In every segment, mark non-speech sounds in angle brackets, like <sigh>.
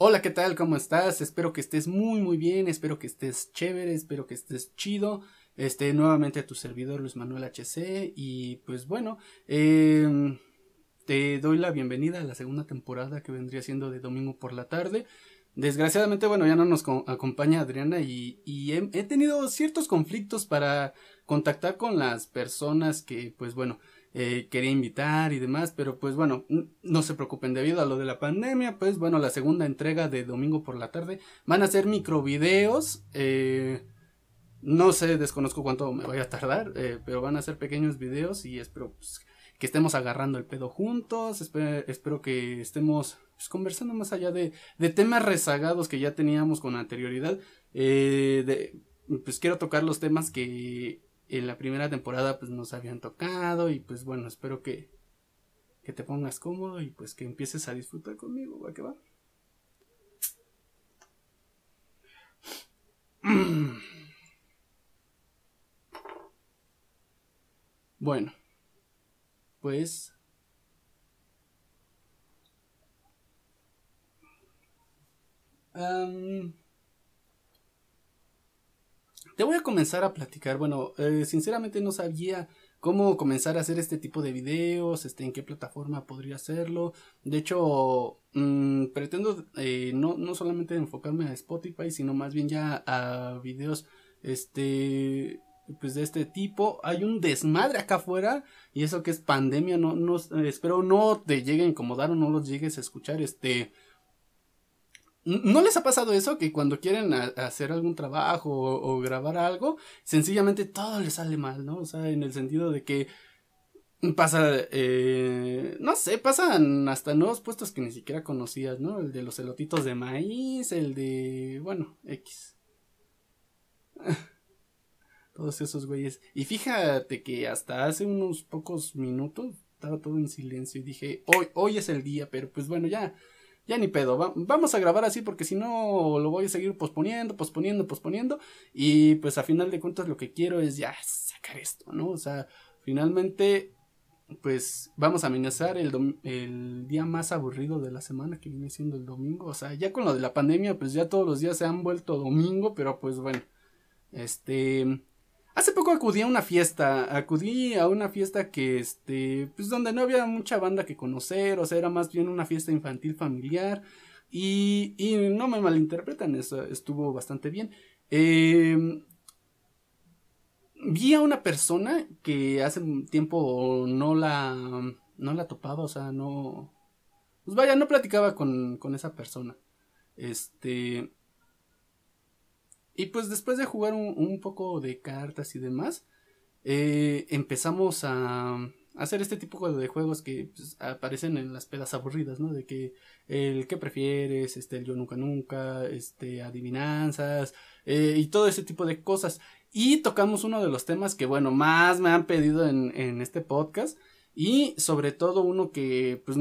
Hola, ¿qué tal? ¿Cómo estás? Espero que estés muy muy bien, espero que estés chévere, espero que estés chido. Este, nuevamente a tu servidor Luis Manuel HC y pues bueno, em, te doy la bienvenida a la segunda temporada que vendría siendo de domingo por la tarde. Desgraciadamente, bueno, ya no nos acompaña Adriana y, he, tenido ciertos conflictos para contactar con las personas que, pues bueno, eh, quería invitar y demás, pero pues bueno, no se preocupen debido a lo de la pandemia, pues bueno, la segunda entrega de domingo por la tarde van a ser microvideos, eh, no sé, desconozco cuánto me vaya a tardar, eh, pero van a ser pequeños videos y espero pues, que estemos agarrando el pedo juntos, espero, que estemos pues, conversando más allá de, de, temas rezagados que ya teníamos con anterioridad. Eh, pues quiero tocar los temas que en la primera temporada pues nos habían tocado y pues bueno, espero que, que te pongas cómodo y pues que empieces a disfrutar conmigo, va que va. <clears throat> Bueno, pues te voy a comenzar a platicar. Bueno, eh, sinceramente no sabía cómo comenzar a hacer este tipo de videos, este, en qué plataforma podría hacerlo. De hecho, mm, pretendo eh, no, no solamente enfocarme a Spotify, sino más bien ya a videos, este, pues de este tipo. Hay un desmadre acá afuera y eso que es pandemia, no, no, espero no te llegue a incomodar o no los llegues a escuchar, este... ¿No les ha pasado eso? Que cuando quieren hacer algún trabajo o, grabar algo, sencillamente todo les sale mal, ¿no? O sea, en el sentido de que pasa, eh, no sé, pasan hasta nuevos puestos que ni siquiera conocías, ¿no? El de los elotitos de maíz, el de, bueno, X. <laughs> todos esos güeyes. Y fíjate que hasta hace unos pocos minutos estaba todo en silencio y dije, hoy, hoy es el día, pero pues bueno, ya, ya ni pedo, vamos a grabar así porque si no lo voy a seguir posponiendo, posponiendo, posponiendo y pues a final de cuentas lo que quiero es ya sacar esto, ¿no? O sea, finalmente pues vamos a amenazar el, el día más aburrido de la semana que viene siendo el domingo, o sea, ya con lo de la pandemia pues ya todos los días se han vuelto domingo, pero pues bueno, este Hace poco acudí a una fiesta, acudí a una fiesta que, este, pues donde no había mucha banda que conocer, o sea, era más bien una fiesta infantil familiar. Y, y no me malinterpretan, eso estuvo bastante bien. Em, vi a una persona que hace tiempo no la, no la topaba, o sea, no, pues vaya, no platicaba con, con esa persona. Este, y pues después de jugar un, poco de cartas y demás, eh, empezamos a, hacer este tipo de juegos que pues, aparecen en las pedas aburridas, ¿no? De que el que prefieres, este, el yo nunca nunca, este, adivinanzas, eh, y todo ese tipo de cosas. Y tocamos uno de los temas que, bueno, más me han pedido en, en este podcast. Y sobre todo uno que, pues,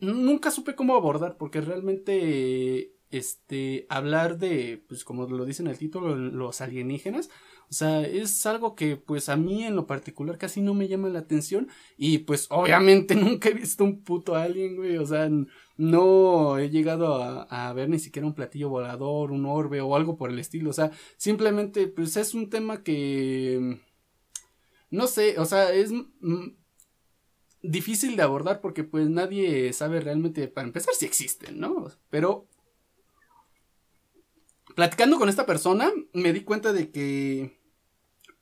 nunca supe cómo abordar, porque realmente este, hablar de, pues como lo dice en el título, los alienígenas. O sea, es algo que pues a mí en lo particular casi no me llama la atención y pues obviamente <laughs> nunca he visto un puto alien, güey. O sea, no he llegado a, a ver ni siquiera un platillo volador, un orbe o algo por el estilo. O sea, simplemente pues es un tema que... No sé, o sea, es difícil de abordar porque pues nadie sabe realmente, para empezar, si existen, ¿no? Pero platicando con esta persona, me di cuenta de que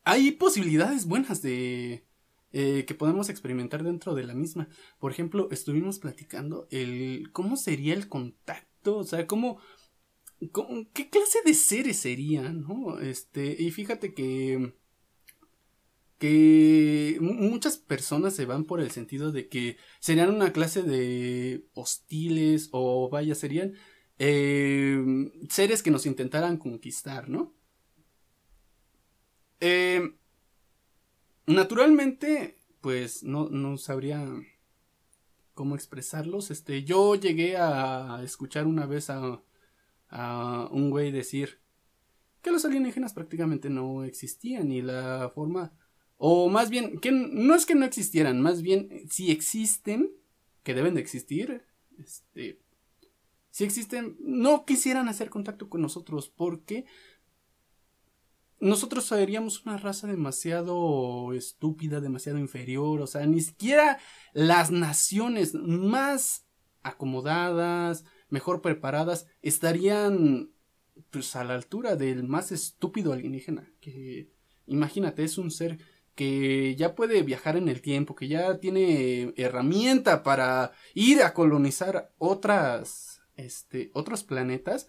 hay posibilidades buenas de eh, que podemos experimentar dentro de la misma. Por ejemplo, estuvimos platicando el cómo sería el contacto, o sea, cómo, qué clase de seres serían, ¿no? Este, y fíjate que que muchas personas se van por el sentido de que serían una clase de hostiles o vaya, serían eh, seres que nos intentaran conquistar, ¿no? Eh, naturalmente, pues no, no sabría cómo expresarlos. Este, yo llegué a escuchar una vez a, a un güey decir que los alienígenas prácticamente no existían y la forma o más bien que no es que no existieran, más bien si existen, que deben de existir, este si existen, no quisieran hacer contacto con nosotros porque nosotros seríamos una raza demasiado estúpida, demasiado inferior, o sea, ni siquiera las naciones más acomodadas, mejor preparadas, estarían pues a la altura del más estúpido alienígena, que imagínate, es un ser que ya puede viajar en el tiempo, que ya tiene herramienta para ir a colonizar otras, este, otros planetas,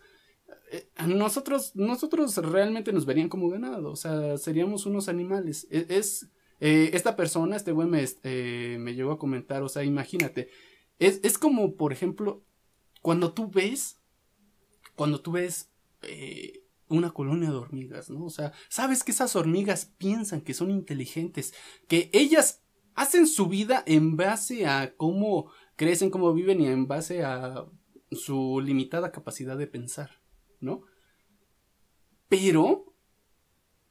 eh, nosotros, nosotros realmente nos verían como ganado, o sea, seríamos unos animales. E, es, eh, esta persona, este güey me, eh, me llegó a comentar, o sea, imagínate, es, es como, por ejemplo, cuando tú ves, cuando tú ves una colonia de hormigas, ¿no? O sea, sabes que esas hormigas piensan que son inteligentes, que ellas hacen su vida en base a cómo crecen, cómo viven y en base a su limitada capacidad de pensar, ¿no? Pero,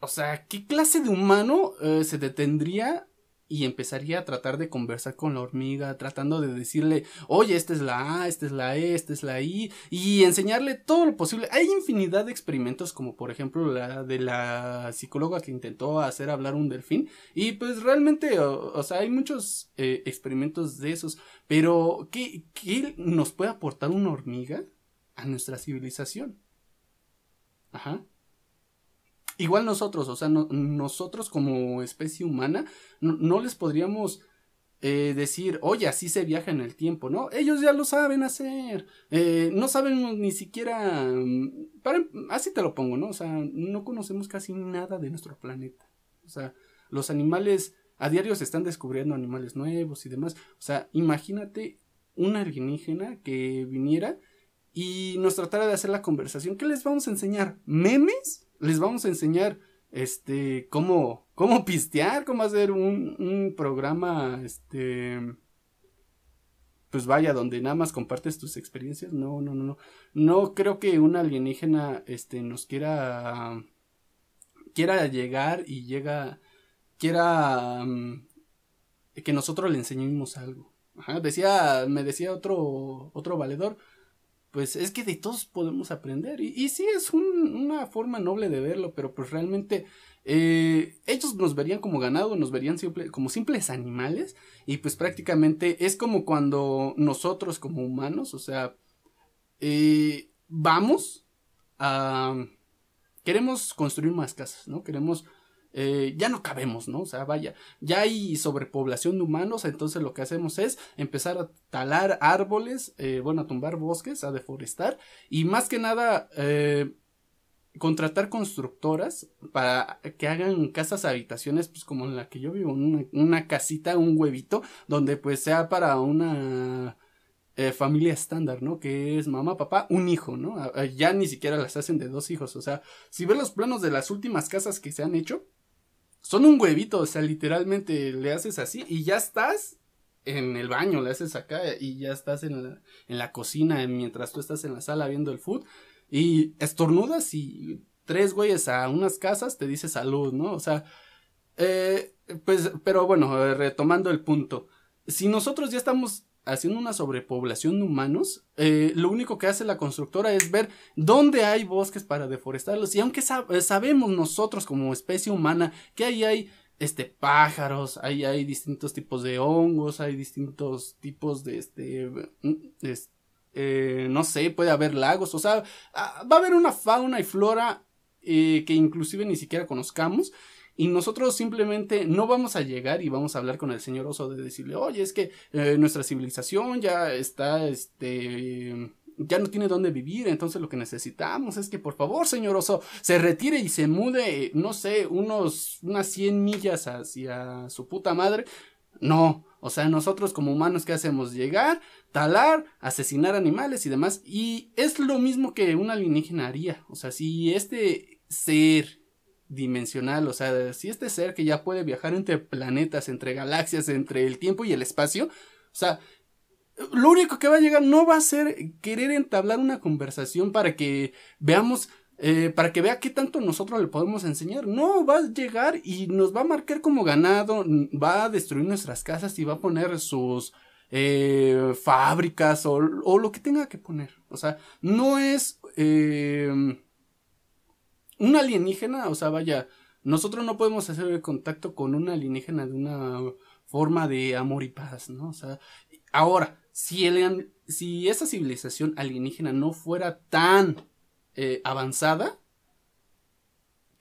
o sea, ¿qué clase de humano eh, se detendría y empezaría a tratar de conversar con la hormiga, tratando de decirle, oye, esta es la A, esta es la E, esta es la I, y enseñarle todo lo posible. Hay infinidad de experimentos, como por ejemplo la de la psicóloga que intentó hacer hablar un delfín, y pues realmente, o, sea, hay muchos eh, experimentos de esos, pero ¿qué, ¿qué nos puede aportar una hormiga a nuestra civilización? Ajá. Igual nosotros, o sea, nosotros como especie humana, no, les podríamos eh, decir, oye, así se viaja en el tiempo, ¿no? Ellos ya lo saben hacer. Eh, no saben ni siquiera. Mm, así te lo pongo, ¿no? O sea, no conocemos casi nada de nuestro planeta. O sea, los animales. A diario se están descubriendo animales nuevos y demás. O sea, imagínate una alienígena que viniera y nos tratara de hacer la conversación. ¿Qué les vamos a enseñar? ¿Memes? Les vamos a enseñar este cómo cómo pistear, cómo hacer un, un programa este pues vaya donde nada más compartes tus experiencias. No, no, no, no. No creo que un alienígena este nos quiera quiera llegar y llega quiera mm, que nosotros le enseñemos algo. Ajá, decía, me decía otro otro valedor, pues es que de todos podemos aprender. Y, sí, es una forma noble de verlo, pero pues realmente eh, ellos nos verían como ganado, nos verían como simples animales. Y pues prácticamente es como cuando nosotros como humanos, o sea, eh, vamos a... Queremos construir más casas, ¿no? Queremos eh, ya no cabemos, ¿no? O sea, vaya, ya hay sobrepoblación de humanos, entonces lo que hacemos es empezar a talar árboles, eh, bueno, a tumbar bosques, a deforestar y más que nada eh, contratar constructoras para que hagan casas habitaciones, pues como en la que yo vivo, una, casita, un huevito, donde pues sea para una familia estándar, ¿no? Que es mamá, papá, un hijo, ¿no? Ya ni siquiera las hacen de dos hijos, o sea, si ves los planos de las últimas casas que se han hecho, son un huevito, o sea, literalmente le haces así y ya estás en el baño, le haces acá y ya estás en la, en la cocina mientras tú estás en la sala viendo el food y estornudas y tres güeyes a unas casas te dice salud, ¿no? O sea, eh, pues, pero bueno, retomando el punto, si nosotros ya estamos haciendo una sobrepoblación de humanos, eh, lo único que hace la constructora es ver dónde hay bosques para deforestarlos. Y aunque eh, sabemos nosotros como especie humana que ahí hay este pájaros, ahí hay distintos tipos de hongos, hay distintos tipos de este, mm, eh, no sé, puede haber lagos, o sea, ah, va a haber una fauna y flora que inclusive ni siquiera conozcamos y nosotros simplemente no vamos a llegar y vamos a hablar con el señor oso de decirle, oye, es que eh, nuestra civilización ya está, este, ya no tiene dónde vivir, entonces lo que necesitamos es que por favor, señor oso, se retire y se mude, no sé, unos, unas 100 millas hacia su puta madre. No, o sea, nosotros como humanos, ¿qué hacemos? Llegar, talar, asesinar animales y demás. Y es lo mismo que un alienígena haría. O sea, si este ser dimensional, o sea, si este ser que ya puede viajar entre planetas, entre galaxias, entre el tiempo y el espacio, o sea, lo único que va a llegar no va a ser querer entablar una conversación para que veamos, eh, para que vea qué tanto nosotros le podemos enseñar. No, va a llegar y nos va a marcar como ganado, va a destruir nuestras casas y va a poner sus eh, fábricas o, lo que tenga que poner. O sea, no es eh, un alienígena, o sea, vaya, nosotros no podemos hacer contacto con un alienígena de una forma de amor y paz, ¿no? O sea, ahora, si, el, si esa civilización alienígena no fuera tan eh, avanzada,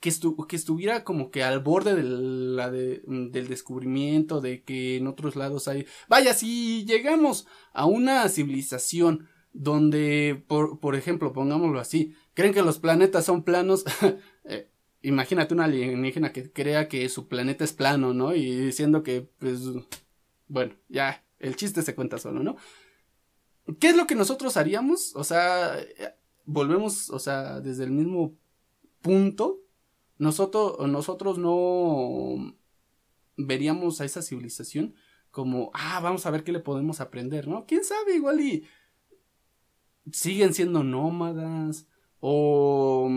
que, que, estuviera como que al borde de la de, mm, del descubrimiento, de que en otros lados hay... Vaya, si llegamos a una civilización donde, por, por ejemplo, pongámoslo así, creen que los planetas son planos, <laughs> eh, imagínate una alienígena que crea que su planeta es plano, ¿no? Y diciendo que, pues, bueno, ya, el chiste se cuenta solo, ¿no? ¿Qué es lo que nosotros haríamos? O sea, volvemos, o sea, desde el mismo punto nosotros, nosotros no veríamos a esa civilización como, ah, vamos a ver qué le podemos aprender, ¿no? ¿Quién sabe? Igual y siguen siendo nómadas o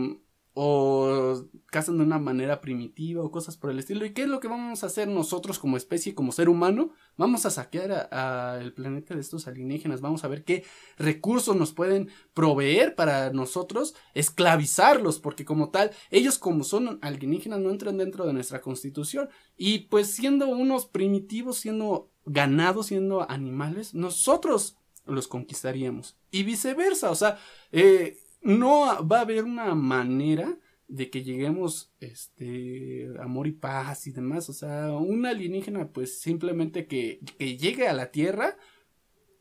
o cazan de una manera primitiva o cosas por el estilo. ¿Y qué es lo que vamos a hacer nosotros como especie, como ser humano? Vamos a saquear al planeta de estos alienígenas, vamos a ver qué recursos nos pueden proveer para nosotros esclavizarlos, porque como tal, ellos como son alienígenas no entran dentro de nuestra constitución y pues siendo unos primitivos, siendo ganados, siendo animales, nosotros los conquistaríamos y viceversa, o sea, eh, no va a haber una manera de que lleguemos, este, amor y paz y demás. O sea, un alienígena, pues simplemente que, que llegue a la Tierra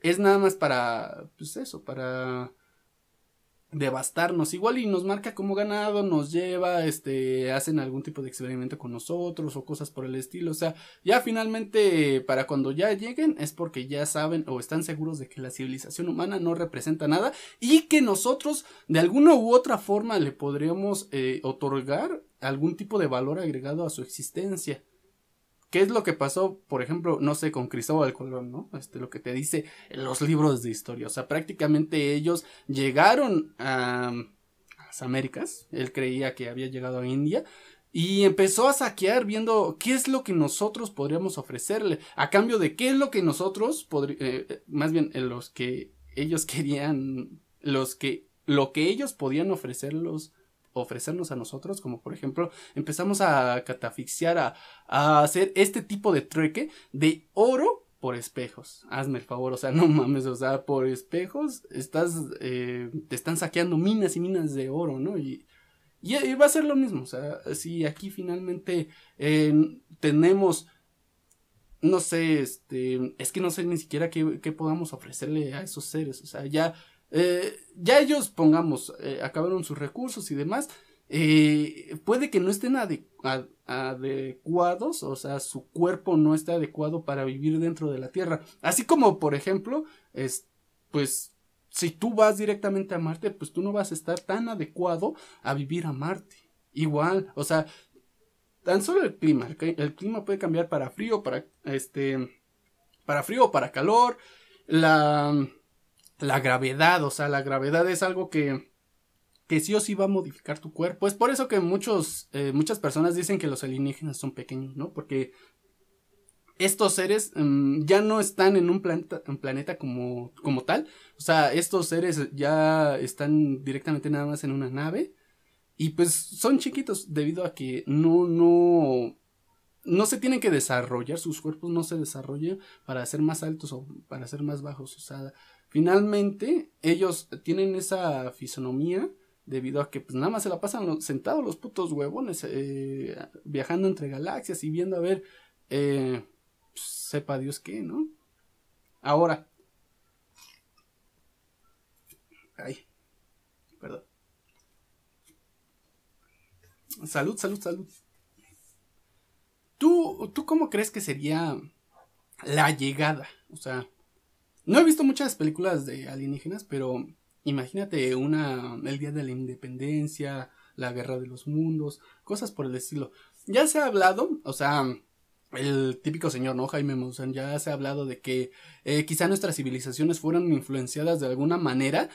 es nada más para, pues eso, para devastarnos. Igual y nos marca como ganado, nos lleva, este, hacen algún tipo de experimento con nosotros o cosas por el estilo. O sea, ya finalmente para cuando ya lleguen es porque ya saben o están seguros de que la civilización humana no representa nada y que nosotros de alguna u otra forma le podríamos eh, otorgar algún tipo de valor agregado a su existencia. ¿Qué es lo que pasó, por ejemplo, no sé, con Cristóbal Colón, ¿no? Este, lo que te dice los libros de historia. O sea, prácticamente ellos llegaron a, las Américas. Él creía que había llegado a India. Y empezó a saquear viendo qué es lo que nosotros podríamos ofrecerle. A cambio de qué es lo que nosotros, eh, eh, más bien los que ellos <laughs> querían, los que, lo que ellos podían ofrecerlos ofrecernos a nosotros, como por ejemplo empezamos a catafixiar, a, hacer este tipo de trueque de oro por espejos. Hazme el favor, o sea, <laughs> no mames, o sea, por espejos estás, eh, te están saqueando minas y minas de oro, ¿no? Y, y, va a ser lo mismo, o sea, si aquí finalmente tenemos, no sé, este, es que no sé ni siquiera qué, qué podamos ofrecerle a esos seres, o sea, ya eh, ya ellos, pongamos, eh, acabaron sus recursos y demás. Eh, puede que no estén adecuados, o sea, su cuerpo no está adecuado para vivir dentro de la Tierra. Así como, por ejemplo, es, pues, si tú vas directamente a Marte, pues tú no vas a estar tan adecuado a vivir a Marte. Igual, o sea, tan solo el clima, el clima puede cambiar para frío, para este, para frío para calor, la la gravedad, o sea, la gravedad es algo que, que sí o sí va a modificar tu cuerpo. Es por eso que muchos, eh, muchas personas dicen que los alienígenas son pequeños, ¿no? Porque estos seres mm, ya no están en un planeta, un planeta como, como tal. O sea, estos seres ya están directamente nada más en una nave. Y pues son chiquitos debido a que no, no, no se tienen que desarrollar, sus cuerpos no se desarrollan para ser más altos o para ser más bajos. O sea, Finalmente, ellos tienen esa fisonomía debido a que pues nada más se la pasan sentados los putos huevones eh, viajando entre galaxias y viendo a ver eh, sepa Dios qué, ¿no? Ahora. Ay, perdón. Salud, salud, salud. ¿Tú, ¿Tú cómo crees que sería la llegada? O sea, no he visto muchas películas de alienígenas, pero imagínate una El Día de la Independencia, La Guerra de los Mundos, cosas por el estilo. Ya se ha hablado, o sea, el típico señor, ¿no? Jaime Maussan, ya se ha hablado de que eh, quizá nuestras civilizaciones fueron influenciadas de alguna manera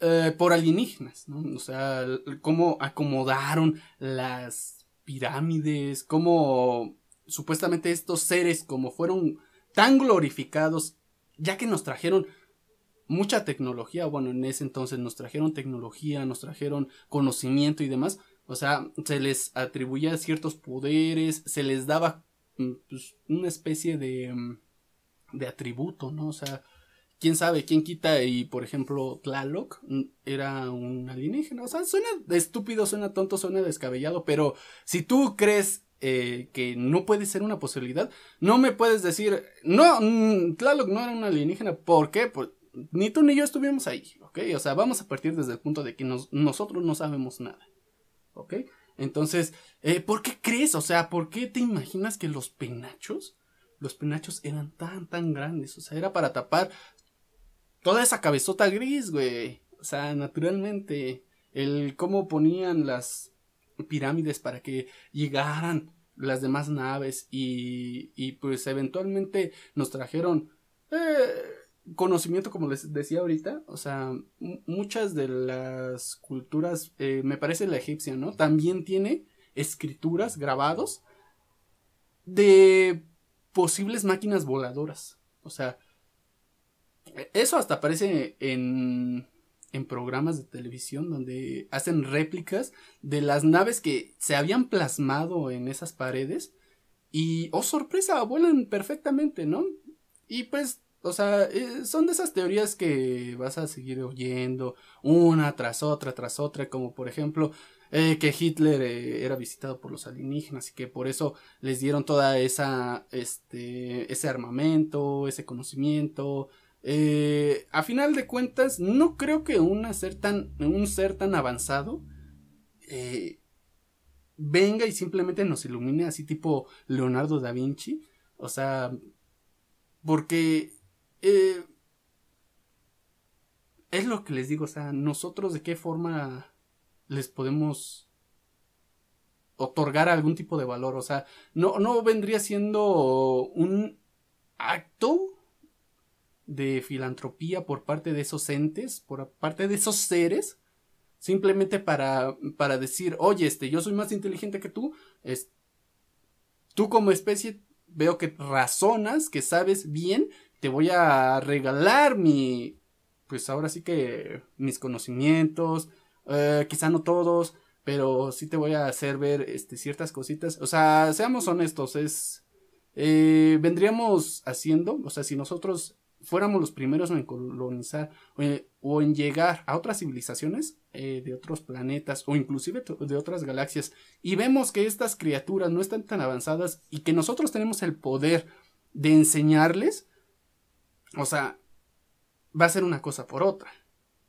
eh, por alienígenas, ¿no? O sea, cómo acomodaron las pirámides, cómo supuestamente estos seres, como fueron tan glorificados ya que nos trajeron mucha tecnología, bueno, en ese entonces nos trajeron tecnología, nos trajeron conocimiento y demás, o sea, se les atribuía ciertos poderes, se les daba mm, pues, una especie de, mm, de atributo, ¿no? O sea, quién sabe, quién quita y por ejemplo Tlaloc mm, era un alienígena, o sea, suena estúpido, suena tonto, suena descabellado, pero si tú crees eh, que no puede ser una posibilidad, no me puedes decir, no, Tlaloc no era un alienígena, ¿por qué? Pues ni tú ni yo estuvimos ahí, ¿ok? O sea, vamos a partir desde el punto de que nosotros no sabemos nada, ¿ok? Entonces, eh, ¿por qué crees? O sea, ¿por qué te imaginas que los penachos, los penachos eran tan, tan grandes? O sea, era para tapar toda esa cabezota gris, güey. O sea, naturalmente, el cómo ponían las pirámides para que llegaran las demás naves y, y pues eventualmente nos trajeron eh, conocimiento, como les decía ahorita, o sea, muchas de las culturas, eh, me parece la egipcia, ¿no? También tiene escrituras, grabados de posibles máquinas voladoras. O sea, eso hasta aparece en, en programas de televisión donde hacen réplicas de las naves que se habían plasmado en esas paredes y, oh sorpresa, vuelan perfectamente, ¿no? Y pues o sea, eh, son de esas teorías que vas a seguir oyendo una tras otra, tras otra, como por ejemplo eh, que Hitler eh, era visitado por los alienígenas y que por eso les dieron toda esa, este, ese armamento, ese conocimiento. A final de cuentas, no creo que una ser tan, un ser tan avanzado venga y simplemente nos ilumine así tipo Leonardo da Vinci. O sea, porque eh, es lo que les digo, o sea, nosotros de qué forma les podemos otorgar algún tipo de valor, o sea, no, no vendría siendo un acto de filantropía por parte de esos entes, por parte de esos seres, simplemente para, para decir, oye, este, yo soy más inteligente que tú, es, tú como especie veo que razonas, que sabes bien te voy a regalar mi, pues ahora sí que mis conocimientos, eh, quizá no todos, pero sí te voy a hacer ver este, ciertas cositas. O sea, seamos honestos, es, eh, vendríamos haciendo, o sea, si nosotros fuéramos los primeros en colonizar o en, llegar a otras civilizaciones eh, de otros planetas o inclusive de otras galaxias y vemos que estas criaturas no están tan avanzadas y que nosotros tenemos el poder de enseñarles, o sea, va a ser una cosa por otra.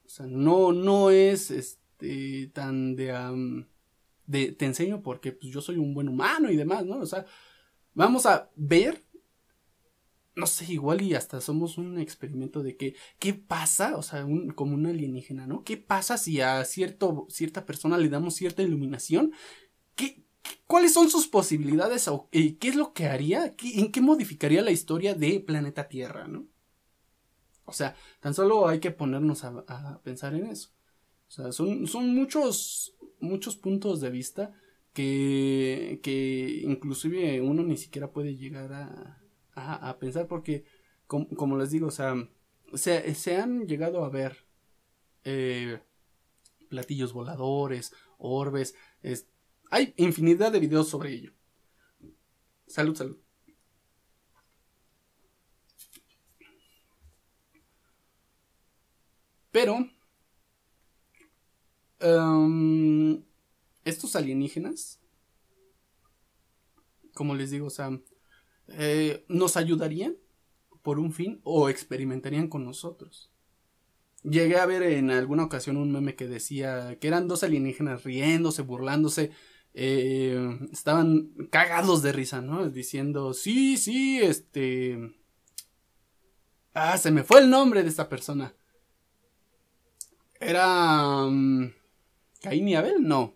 O sea, no, no es este tan de, te enseño porque pues, yo soy un buen humano y demás, ¿no? O sea, vamos a ver, no sé, igual y hasta somos un experimento de que, ¿qué pasa? O sea, un, como un alienígena, ¿no? ¿Qué pasa si a cierto, cierta persona le damos cierta iluminación? ¿Qué, ¿Cuáles son sus posibilidades o qué es lo que haría? ¿En qué modificaría la historia de Planeta Tierra, ¿no? O sea, tan solo hay que ponernos a, pensar en eso. O sea, son, son muchos, muchos puntos de vista que, que inclusive uno ni siquiera puede llegar a, a, pensar porque, como, les digo, o sea, se, han llegado a ver eh, platillos voladores, orbes, hay infinidad de videos sobre ello. Salud, salud. Pero em, estos alienígenas, como les digo, o sea, eh, nos ayudarían por un fin o experimentarían con nosotros. Llegué a ver en alguna ocasión un meme que decía que eran dos alienígenas riéndose, burlándose, eh, estaban cagados de risa, ¿no? Diciendo, sí, sí, este... Ah, se me fue el nombre de esta persona. Era... Um, ¿Caín y Abel? No.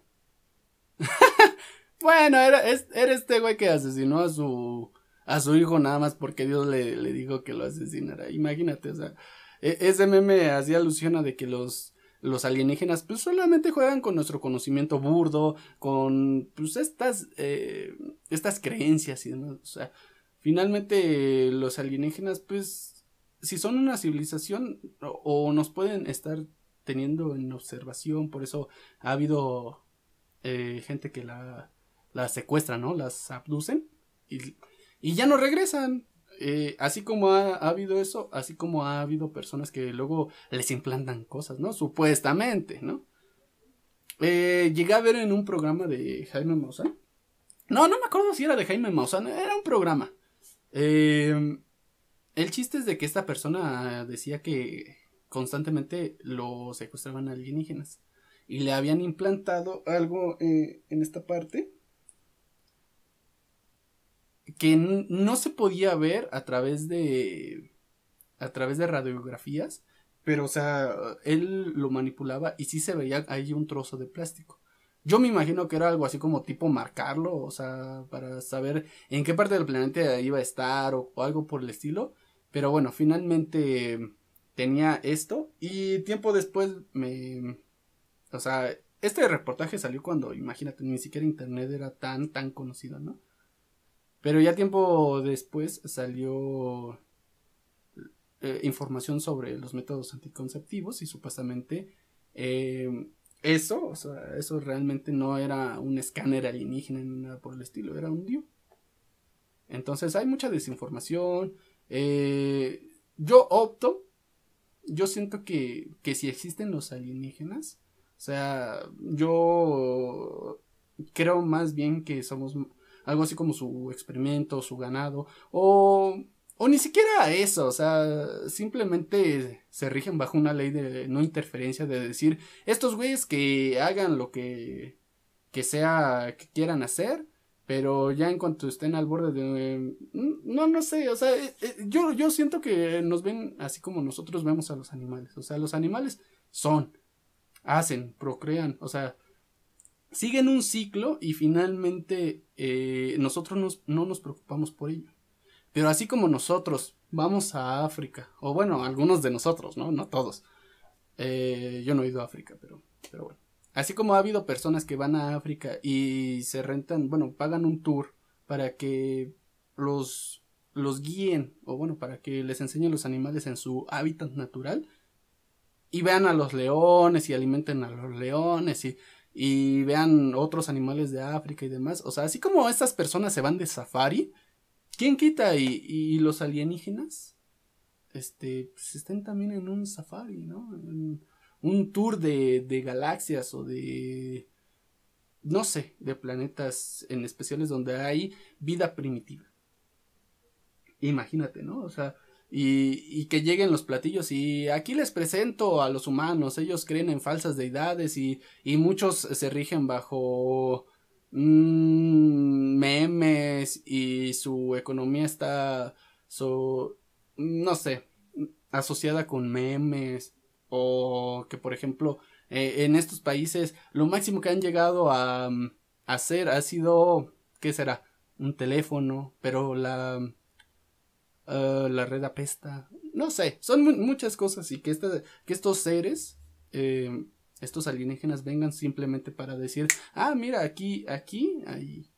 <laughs> bueno, era, era este güey que asesinó a su, a su hijo nada más porque Dios le, le dijo que lo asesinara. Imagínate, o sea, e, ese meme hacía alusión a de que los, los alienígenas pues solamente juegan con nuestro conocimiento burdo, con pues estas, eh, estas creencias y demás. O sea, finalmente los alienígenas pues si son una civilización o, nos pueden estar teniendo en observación, por eso ha habido eh, gente que la, la secuestra, ¿no? Las abducen y, y ya no regresan. Eh, así como ha, habido eso, así como ha habido personas que luego les implantan cosas, ¿no? Supuestamente, ¿no? Eh, llegué a ver en un programa de Jaime Maussan. No, no me acuerdo si era de Jaime Maussan, era un programa. Eh, el chiste es de que esta persona decía que constantemente lo secuestraban alienígenas y le habían implantado algo en esta parte que no se podía ver a través de a través de radiografías, pero o sea, él lo manipulaba y sí se veía ahí un trozo de plástico. Yo me imagino que era algo así como tipo marcarlo, o sea, para saber en qué parte del planeta iba a estar o, algo por el estilo. Pero bueno, finalmente tenía esto y tiempo después me... O sea, este reportaje salió cuando, imagínate, ni siquiera Internet era tan, tan conocido, ¿no? Pero ya tiempo después salió eh, información sobre los métodos anticonceptivos y supuestamente eh, eso, o sea, eso realmente no era un escáner alienígena ni nada por el estilo, era un dio. Entonces hay mucha desinformación. Eh, yo opto, yo siento que, que si existen los alienígenas, o sea, yo creo más bien que somos algo así como su experimento, su ganado, o, o ni siquiera eso, o sea, simplemente se rigen bajo una ley de no interferencia, de decir, estos güeyes que hagan lo que, que sea, que quieran hacer, pero ya en cuanto estén al borde de... No, no sé, o sea, eh, eh, yo, yo siento que nos ven así como nosotros vemos a los animales, o sea, los animales son, hacen, procrean, o sea, siguen un ciclo y finalmente eh, nosotros no nos preocupamos por ello. Pero así como nosotros vamos a África, o bueno, algunos de nosotros, ¿no? No todos. Eh, yo no he ido a África, pero, pero bueno. Así como ha habido personas que van a África y se rentan, bueno, pagan un tour para que los, los guíen, o bueno, para que les enseñen los animales en su hábitat natural y vean a los leones y alimenten a los leones y y vean otros animales de África y demás. O sea, así como estas personas se van de safari, ¿quién quita? Y, los alienígenas, este, pues estén también en un safari, ¿no? un tour de, de galaxias o de, no sé, de planetas en especiales donde hay vida primitiva. Imagínate, ¿no? O sea, y, que lleguen los platillos y aquí les presento a los humanos, ellos creen en falsas deidades y, y muchos se rigen bajo mm, memes y su economía está, so, no sé, asociada con memes o que por ejemplo eh, en estos países lo máximo que han llegado a, a hacer ha sido, ¿qué será? Un teléfono, pero la Ah, la red apesta, no sé, son muchas cosas y que, este, que estos seres, eh, estos alienígenas vengan simplemente para decir, ah, mira, aquí, aquí hay,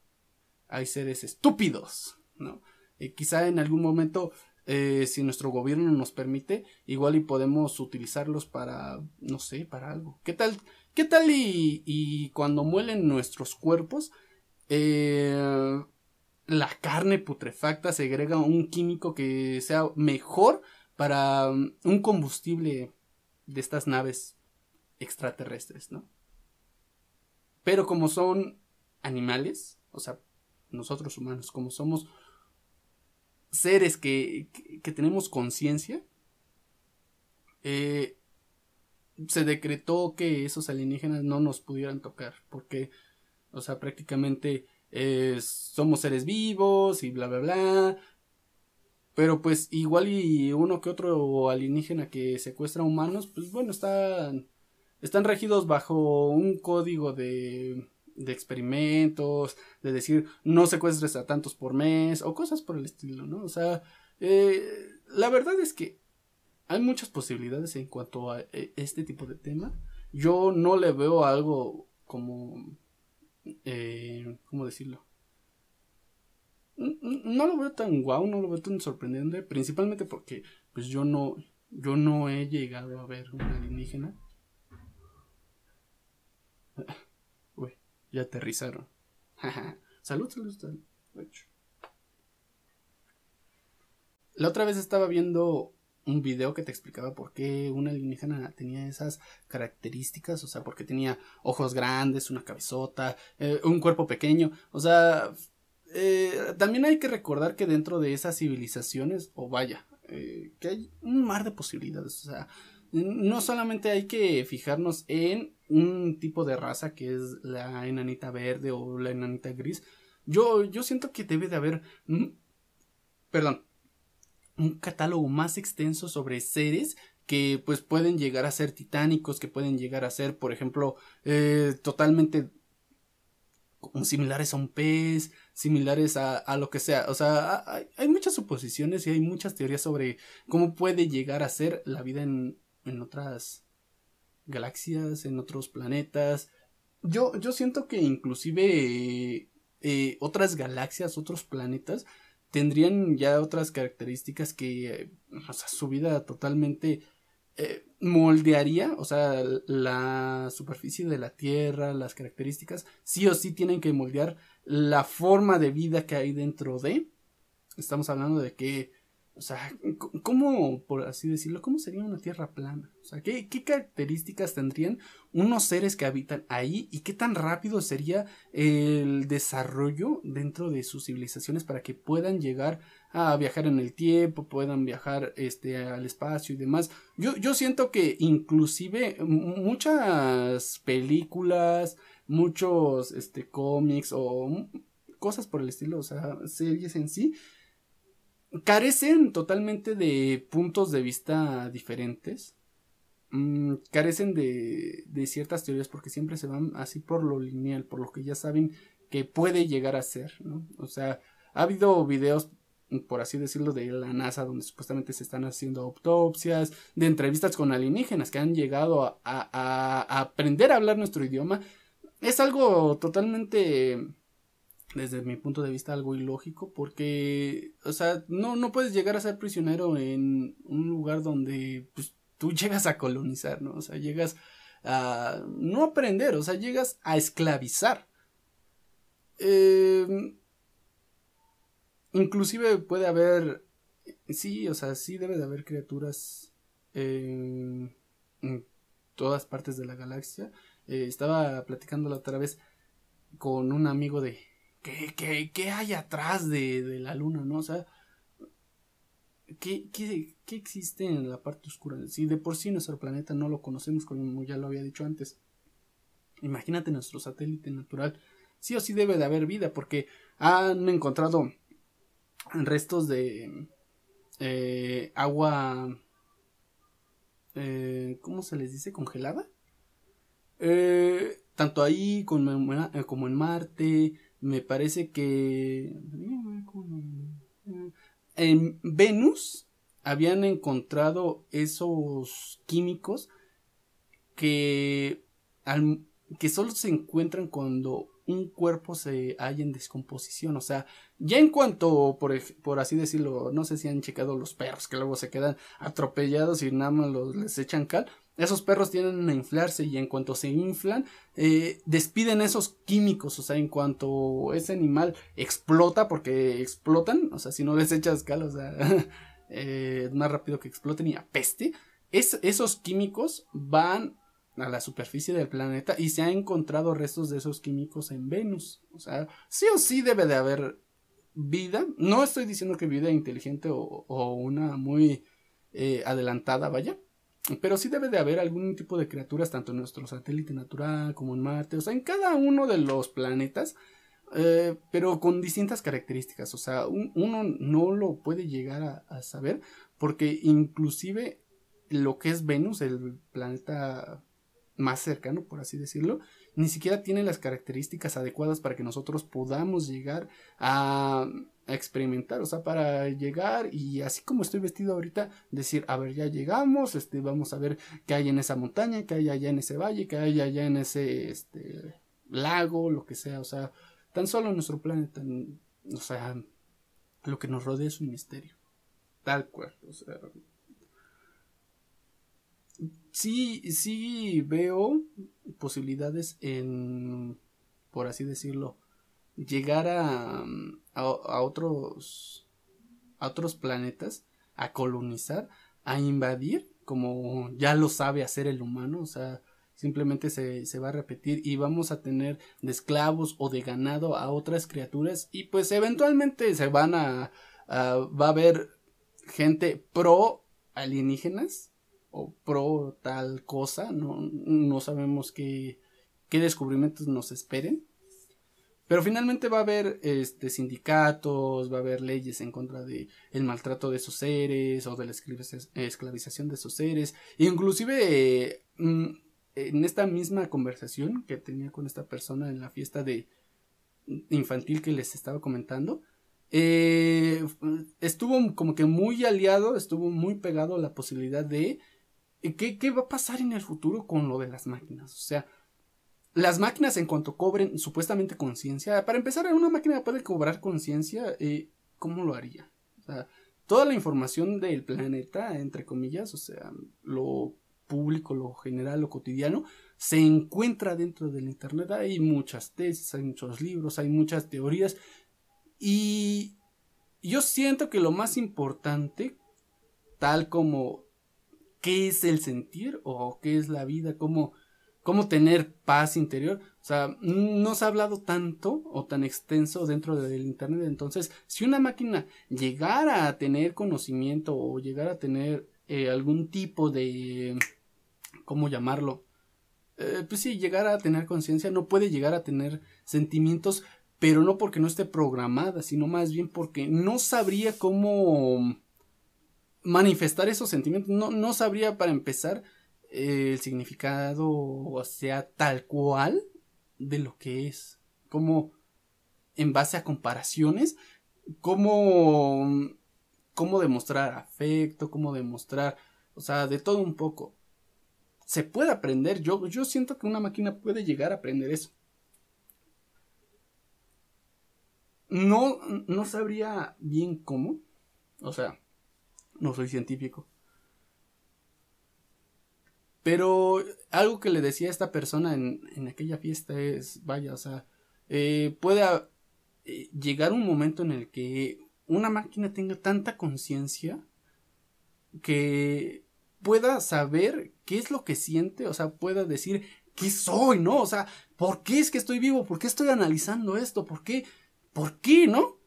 hay seres estúpidos, ¿no? Y quizá en algún momento, eh, si nuestro gobierno nos permite, igual y podemos utilizarlos para, no sé, para algo. ¿Qué tal? ¿Qué tal y, y cuando muelen nuestros cuerpos, eh, la carne putrefacta segrega un químico que sea mejor para um, un combustible de estas naves extraterrestres, ¿no? Pero como son animales, o sea, nosotros humanos, como somos seres que, que, tenemos conciencia, eh, se decretó que esos alienígenas no nos pudieran tocar, porque, o sea, prácticamente somos seres vivos y bla, bla, bla. Pero pues igual y uno que otro alienígena que secuestra humanos, pues bueno, están, están regidos bajo un código de, de experimentos, de decir no secuestres a tantos por mes o cosas por el estilo, ¿no? O sea, eh, la verdad es que hay muchas posibilidades en cuanto a eh, este tipo de tema. Yo no le veo algo como eh, ¿cómo decirlo? No lo veo tan guau, no lo veo tan sorprendente, principalmente porque pues yo no, yo no he llegado a ver un alienígena. <laughs> Uy, ya aterrizaron. <laughs> salud, salud, salud. La otra vez estaba viendo un video que te explicaba por qué una alienígena tenía esas características, o sea, porque tenía ojos grandes, una cabezota, eh, un cuerpo pequeño, o sea, eh, también hay que recordar que dentro de esas civilizaciones, o vaya, eh, que hay un mar de posibilidades, o sea, no solamente hay que fijarnos en un tipo de raza que es la enanita verde o la enanita gris, yo, yo siento que debe de haber, mm, perdón, un catálogo más extenso sobre seres que pues pueden llegar a ser titánicos, que pueden llegar a ser, por ejemplo, eh, totalmente similares a un pez, similares a, a lo que sea. O sea, hay, muchas suposiciones y hay muchas teorías sobre cómo puede llegar a ser la vida en, en otras galaxias, en otros planetas. Yo, yo siento que inclusive eh, otras galaxias, otros planetas, tendrían ya otras características que, o sea, su vida totalmente eh, moldearía, o sea, la superficie de la Tierra, las características, sí o sí tienen que moldear la forma de vida que hay dentro de. Estamos hablando de que o sea, ¿cómo, por así decirlo, cómo sería una tierra plana? O sea, ¿qué, ¿qué, características tendrían unos seres que habitan ahí y qué tan rápido sería el desarrollo dentro de sus civilizaciones para que puedan llegar a viajar en el tiempo, puedan viajar este, al espacio y demás? Yo, yo siento que inclusive muchas películas, muchos este, cómics o cosas por el estilo, o sea, series en sí, carecen totalmente de puntos de vista diferentes. Mm, carecen de, de ciertas teorías porque siempre se van así por lo lineal, por lo que ya saben que puede llegar a ser. O sea, ha habido videos, por así decirlo, de la NASA donde supuestamente se están haciendo autopsias, de entrevistas con alienígenas que han llegado a aprender a hablar nuestro idioma. Es algo totalmente desde mi punto de vista algo ilógico porque, o sea, no, no puedes llegar a ser prisionero en un lugar donde pues, tú <laughs> llegas a colonizar, ¿no? O sea, llegas a no aprender, o sea, llegas a esclavizar. Em, inclusive puede haber, sí, o sea, sí debe de haber criaturas en, todas partes de la galaxia. Eh, estaba platicando la otra vez con un amigo de, ¿qué, qué, hay atrás de, de, la luna, no? O sea, ¿qué, qué, ¿qué, existe en la parte oscura? Si de por sí nuestro planeta no lo conocemos, como ya lo había dicho antes, imagínate nuestro satélite natural. Sí o sí debe de haber vida, porque han encontrado restos de eh, agua, eh, ¿cómo se les dice? ¿Congelada? Eh, tanto ahí como como en Marte, me parece que en Venus habían encontrado esos químicos que, que solo se encuentran cuando un cuerpo se halla en descomposición. O sea, ya en cuanto, por, por, así decirlo, no sé si han checado los perros que luego se quedan atropellados y nada más los, les echan cal esos perros tienden a inflarse y en cuanto se inflan, eh, despiden esos químicos, o sea, en cuanto ese animal explota, porque explotan, o sea, si no les echas cal, o sea, <laughs> eh, más rápido que exploten y apeste, es, esos químicos van a la superficie del planeta y se han encontrado restos de esos químicos en Venus, o sea, sí o sí debe de haber vida, no estoy diciendo que vida inteligente o, o una muy eh, adelantada, vaya, pero sí debe de haber algún tipo de criaturas, tanto en nuestro satélite natural como en Marte, o sea, en cada uno de los planetas, eh, pero con distintas características. O sea, uno no lo puede llegar a, saber, porque inclusive lo que es Venus, el planeta más cercano, por así decirlo, ni siquiera tiene las características adecuadas para que nosotros podamos llegar a, experimentar, o sea, para llegar y así como estoy vestido ahorita, decir, a ver, ya llegamos, este, vamos a ver qué hay en esa montaña, qué hay allá en ese valle, qué hay allá en ese, este, lago, lo que sea, o sea, tan solo nuestro planeta, o sea, lo que nos rodea es un misterio, tal cual, o sea, sí, sí veo posibilidades en, por así decirlo, llegar a, a, otros, a otros planetas, a colonizar, a invadir, como ya lo sabe hacer el humano, o sea, simplemente se, se, va a repetir y vamos a tener de esclavos o de ganado a otras criaturas y pues eventualmente se van a, a va a haber gente pro alienígenas o pro tal cosa, no, no sabemos qué, qué descubrimientos nos esperen. Pero finalmente va a haber este, sindicatos, va a haber leyes en contra de el maltrato de esos seres o de la esclavización de esos seres. Inclusive mm, en esta misma conversación que tenía con esta persona en la fiesta de infantil que les estaba comentando, eh, estuvo como que muy aliado, estuvo muy pegado a la posibilidad de ¿qué, ¿qué va a pasar en el futuro con lo de las máquinas? O sea, las máquinas en cuanto cobren supuestamente conciencia, para empezar, una máquina puede cobrar conciencia, eh, ¿cómo lo haría? O sea, toda la información del planeta, entre comillas, o sea, lo público, lo general, lo cotidiano, se encuentra dentro del Internet. Hay muchas tesis, hay muchos libros, hay muchas teorías. Y yo siento que lo más importante, tal como qué es el sentir o qué es la vida, cómo, cómo tener paz interior. O sea, no se ha hablado tanto o tan extenso dentro del Internet. Entonces, si una máquina llegara a tener conocimiento o llegara a tener eh, algún tipo de... ¿Cómo llamarlo? Eh, pues sí, llegar a tener conciencia, no puede llegar a tener sentimientos, pero no porque no esté programada, sino más bien porque no sabría cómo manifestar esos sentimientos. No, no sabría para empezar el significado, o sea, tal cual de lo que es. Como en base a comparaciones, cómo, cómo demostrar afecto, cómo demostrar, o sea, de todo un poco. Se puede aprender, yo, yo siento que una máquina puede llegar a aprender eso. No, no sabría bien cómo, o sea, no soy científico. Pero algo que le decía a esta persona en, en aquella fiesta es, vaya, o sea, eh, puede eh, llegar un momento en el que una máquina tenga tanta conciencia que pueda saber qué es lo que siente, o sea, pueda decir qué soy, ¿no? O sea, ¿por qué es que estoy vivo? ¿Por qué estoy analizando esto? ¿Por qué? ¿Por qué, no?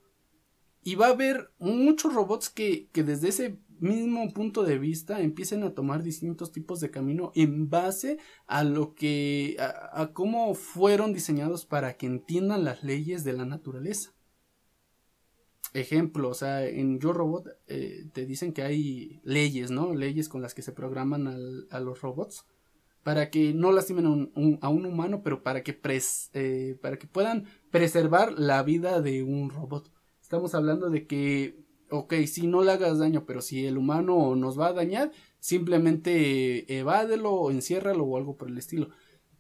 Y va a haber muchos robots que, que desde ese mismo punto de vista empiecen a tomar distintos tipos de camino en base a lo que a, cómo fueron diseñados para que entiendan las leyes de la naturaleza. Ejemplo o sea en yo robot eh, te dicen que hay leyes no leyes con las que se programan a los robots para que no lastimen a un, a un humano pero para que pres, eh, para que puedan preservar la vida de un robot. Estamos hablando de que ok, si no le hagas daño, pero si el humano nos va a dañar, simplemente evádelo o enciérralo o algo por el estilo.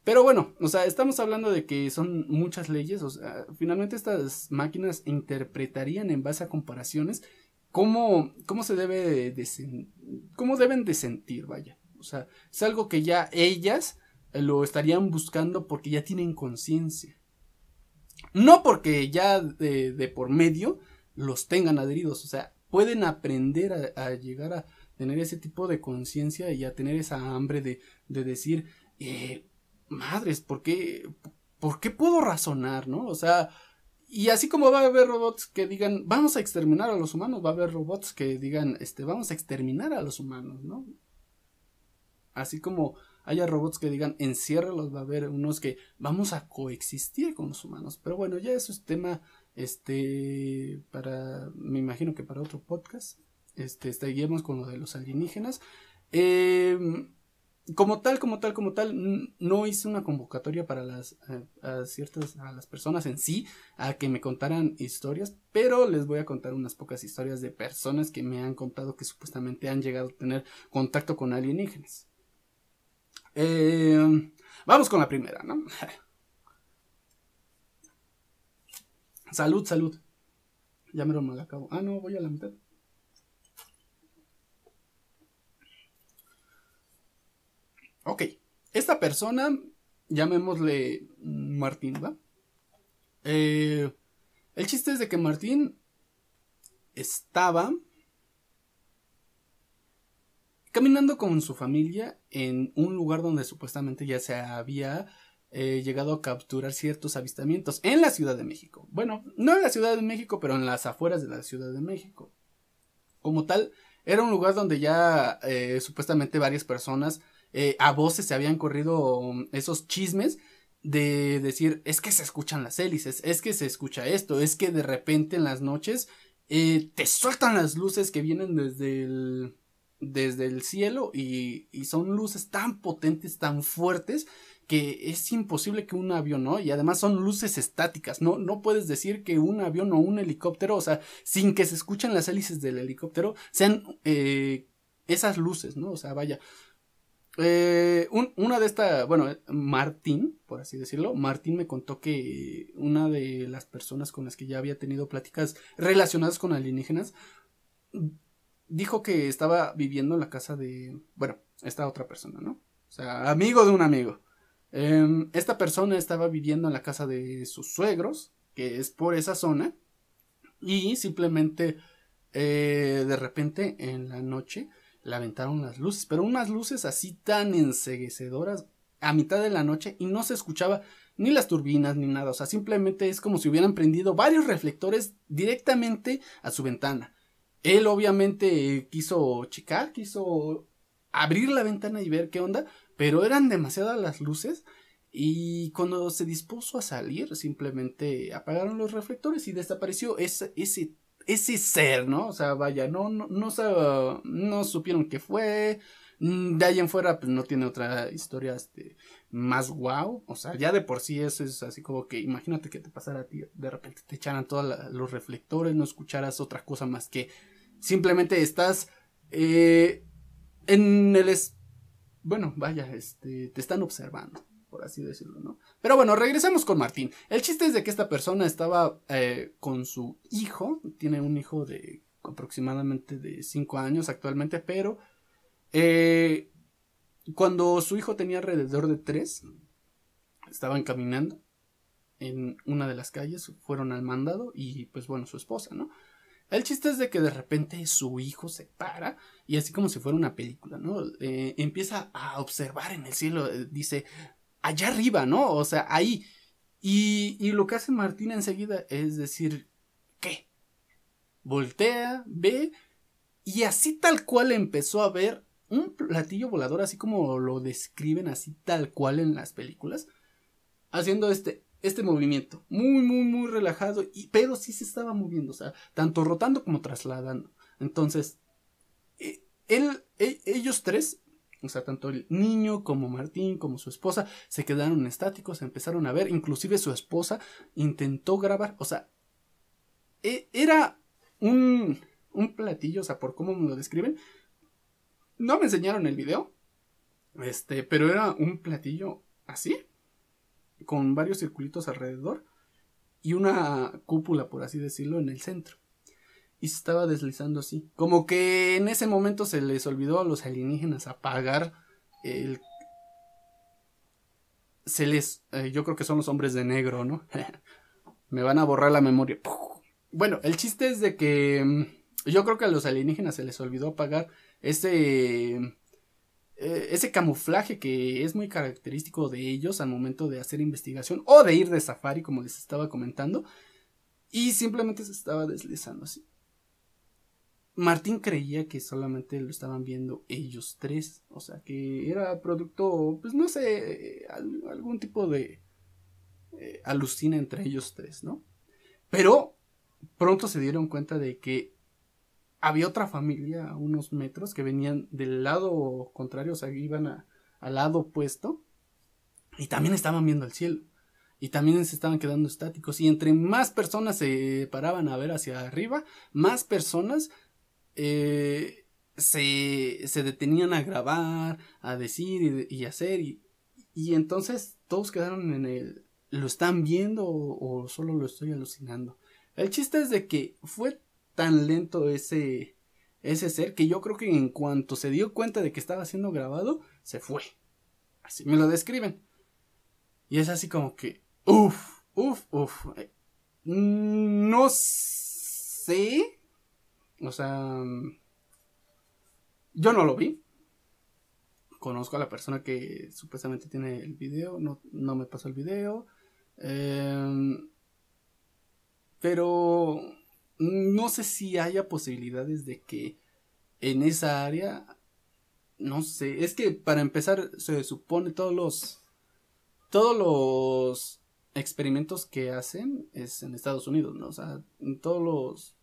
Pero bueno, o sea, estamos hablando de que son muchas leyes, o sea, finalmente estas máquinas interpretarían en base a comparaciones cómo, cómo se debe de, cómo deben de sentir, vaya. O sea, es algo que ya ellas lo estarían buscando porque ya tienen conciencia. No porque ya de por medio los tengan adheridos, o sea, pueden aprender a, llegar a tener ese tipo de conciencia y a tener esa hambre de, de decir, eh, madres, ¿por qué, ¿por qué puedo razonar, no? O sea, y así como va a haber robots que digan, vamos a exterminar a los humanos, va a haber robots que digan, este, vamos a exterminar a los humanos, ¿no? Así como haya robots que digan, enciérralos, va a haber unos que vamos a coexistir con los humanos. Pero bueno, ya eso es tema este, para, me imagino que para otro podcast, este, estaríamos con lo de los alienígenas. Em, como tal, como tal, como tal, no hice una convocatoria para las, a, ciertas, a las personas en sí, a que me contaran historias, pero les voy a contar unas pocas historias de personas que me han contado que supuestamente han llegado a tener contacto con alienígenas. Em, vamos con la primera, ¿no? <laughs> Salud, salud. Ya me lo mal acabo. Ah, no, voy a la mitad. Ok, esta persona, llamémosle Martín, ¿va? Eh, el chiste es de que Martín estaba caminando con su familia en un lugar donde supuestamente ya se había eh, llegado a capturar ciertos avistamientos en la Ciudad de México. Bueno, no en la Ciudad de México, pero en las afueras de la Ciudad de México. Como tal, era un lugar donde ya eh, supuestamente varias personas eh, a voces se habían corrido um, esos chismes de decir es que se escuchan las hélices, es que se escucha esto, es que de repente en las noches te sueltan las luces que vienen desde el desde el cielo y, y, son luces tan potentes, tan fuertes que es imposible que un avión, ¿no? Y además son luces estáticas, no, no puedes decir que un avión o un helicóptero, o sea, sin que se escuchen las hélices del helicóptero, sean eh, esas luces, ¿no? O sea, vaya. Eh, una de estas, bueno, Martín, por así decirlo, Martín me contó que una de las personas con las que ya había tenido pláticas relacionadas con alienígenas dijo que estaba viviendo en la casa de, bueno, esta otra persona, ¿no? O sea, amigo de un amigo. Em, esta persona estaba viviendo en la casa de sus suegros, que es por esa zona, y simplemente eh, de repente en la noche le aventaron las luces, pero unas luces así tan enseguecedoras a mitad de la noche y no se escuchaba ni las turbinas ni nada, o sea, simplemente es como si hubieran prendido varios reflectores directamente a su ventana. Él obviamente quiso checar, quiso abrir la ventana y ver qué onda, pero eran demasiadas las luces y cuando se dispuso a salir simplemente apagaron los reflectores y desapareció ese, ese, ese ser, ¿no? O sea, vaya, no, no, no, no supieron qué fue, mm, de ahí en fuera pues no tiene otra historia este, más wow, o sea, ya de por sí eso es así como que imagínate que te pasara a ti, de repente te echaran todos los reflectores, no escucharas otra cosa más que simplemente estás eh, en el... bueno, vaya, este, te están observando, por así decirlo, ¿no? Pero bueno, regresemos con Martín. El chiste es de que esta persona estaba eh, con su hijo, tiene un hijo de aproximadamente de 5 años actualmente, pero eh, cuando su hijo tenía alrededor de 3, estaban caminando en una de las calles, fueron al mandado y pues bueno, su esposa, ¿no? El chiste es de que de repente su hijo se para y así como si fuera una película, ¿no? Eh, empieza a observar en el cielo, eh, dice, allá arriba, ¿no? O sea, ahí. Y, y lo que hace Martín enseguida es decir, ¿qué? Voltea, ve y así tal cual empezó a ver un platillo volador, así como lo describen así tal cual en las películas, haciendo este este movimiento, muy, muy, muy relajado, y, pero sí se estaba moviendo, o sea, tanto rotando como trasladando. Entonces, e, él, e, ellos tres, o sea, tanto el niño como Martín, como su esposa, se quedaron estáticos, empezaron a ver, inclusive su esposa intentó grabar, o sea, e, era un, un platillo, o sea, por cómo me lo describen, no me enseñaron el video, este, pero era un platillo así, con varios circulitos alrededor y una cúpula, por así decirlo, en el centro. Y se estaba deslizando así. Como que en ese momento se les olvidó a los alienígenas apagar el... Se les... Eh, yo creo que son los hombres de negro, ¿no? <laughs> Me van a borrar la memoria. Bueno, el chiste es de que... Mm, yo creo que a los alienígenas se les olvidó apagar ese eh, ese camuflaje que es muy característico de ellos al momento de hacer investigación o de ir de safari, como les estaba comentando, y simplemente se estaba deslizando así. Martín creía que solamente lo estaban viendo ellos tres, o sea que era producto, pues no sé, algún tipo de eh, alucina entre ellos tres, ¿no? Pero pronto se dieron cuenta de que había otra familia a unos metros que venían del lado contrario, o sea, iban al lado opuesto y también estaban viendo el cielo y también se estaban quedando estáticos y entre más personas se paraban a ver hacia arriba, más personas eh, se, se, detenían a grabar, a decir y, hacer y, entonces todos quedaron en el ¿lo están viendo o solo lo estoy alucinando? El chiste es de que fue tan lento ese, ese ser que yo creo que en cuanto se dio cuenta de que estaba siendo grabado, se fue. Así me lo describen. Y es así como que, uff, uff, uff. No sé. O sea, yo no lo vi. Conozco a la persona que supuestamente tiene el video. No, no me pasó el video. Em, pero no sé si haya posibilidades de que en esa área no sé, es que para empezar se supone todos los todos los experimentos que hacen es en Estados Unidos, ¿no? O sea, todos los